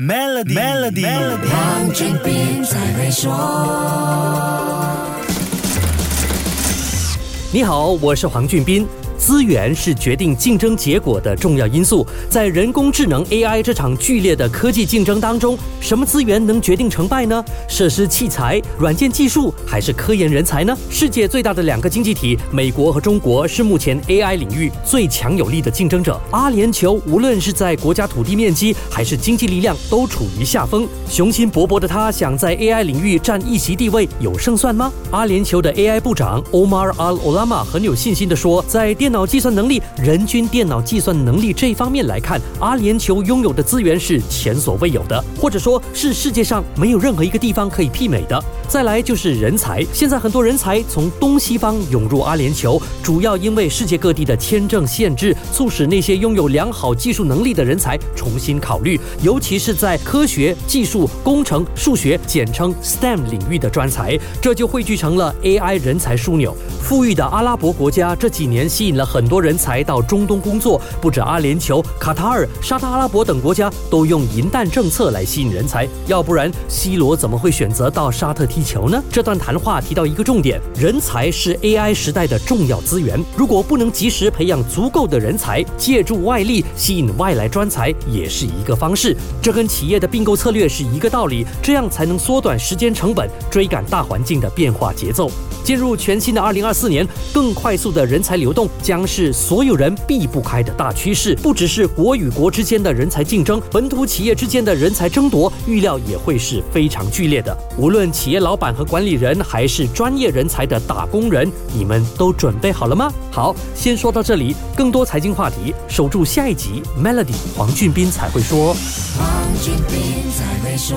Melody Melody，黄俊斌才会说。你好，我是黄俊斌。资源是决定竞争结果的重要因素。在人工智能 AI 这场剧烈的科技竞争当中，什么资源能决定成败呢？设施器材、软件技术，还是科研人才呢？世界最大的两个经济体，美国和中国，是目前 AI 领域最强有力的竞争者。阿联酋无论是在国家土地面积还是经济力量，都处于下风。雄心勃勃的他想在 AI 领域占一席地位，有胜算吗？阿联酋的 AI 部长 Omar Al Olama 很有信心地说，在电电脑计算能力、人均电脑计算能力这一方面来看，阿联酋拥有的资源是前所未有的，或者说是世界上没有任何一个地方可以媲美的。再来就是人才，现在很多人才从东西方涌入阿联酋，主要因为世界各地的签证限制，促使那些拥有良好技术能力的人才重新考虑，尤其是在科学、技术、工程、数学（简称 STEM） 领域的专才，这就汇聚成了 AI 人才枢纽。富裕的阿拉伯国家这几年吸引了很多人才到中东工作，不止阿联酋、卡塔尔、沙特阿拉伯等国家都用银弹政策来吸引人才，要不然 C 罗怎么会选择到沙特踢球呢？这段谈话提到一个重点：人才是 AI 时代的重要资源，如果不能及时培养足够的人才，借助外力吸引外来专才也是一个方式。这跟企业的并购策略是一个道理，这样才能缩短时间成本，追赶大环境的变化节奏。进入全新的二零二四年，更快速的人才流动将是所有人避不开的大趋势。不只是国与国之间的人才竞争，本土企业之间的人才争夺，预料也会是非常剧烈的。无论企业老板和管理人，还是专业人才的打工人，你们都准备好了吗？好，先说到这里。更多财经话题，守住下一集。Melody 黄俊斌才会说。黄俊斌才会说。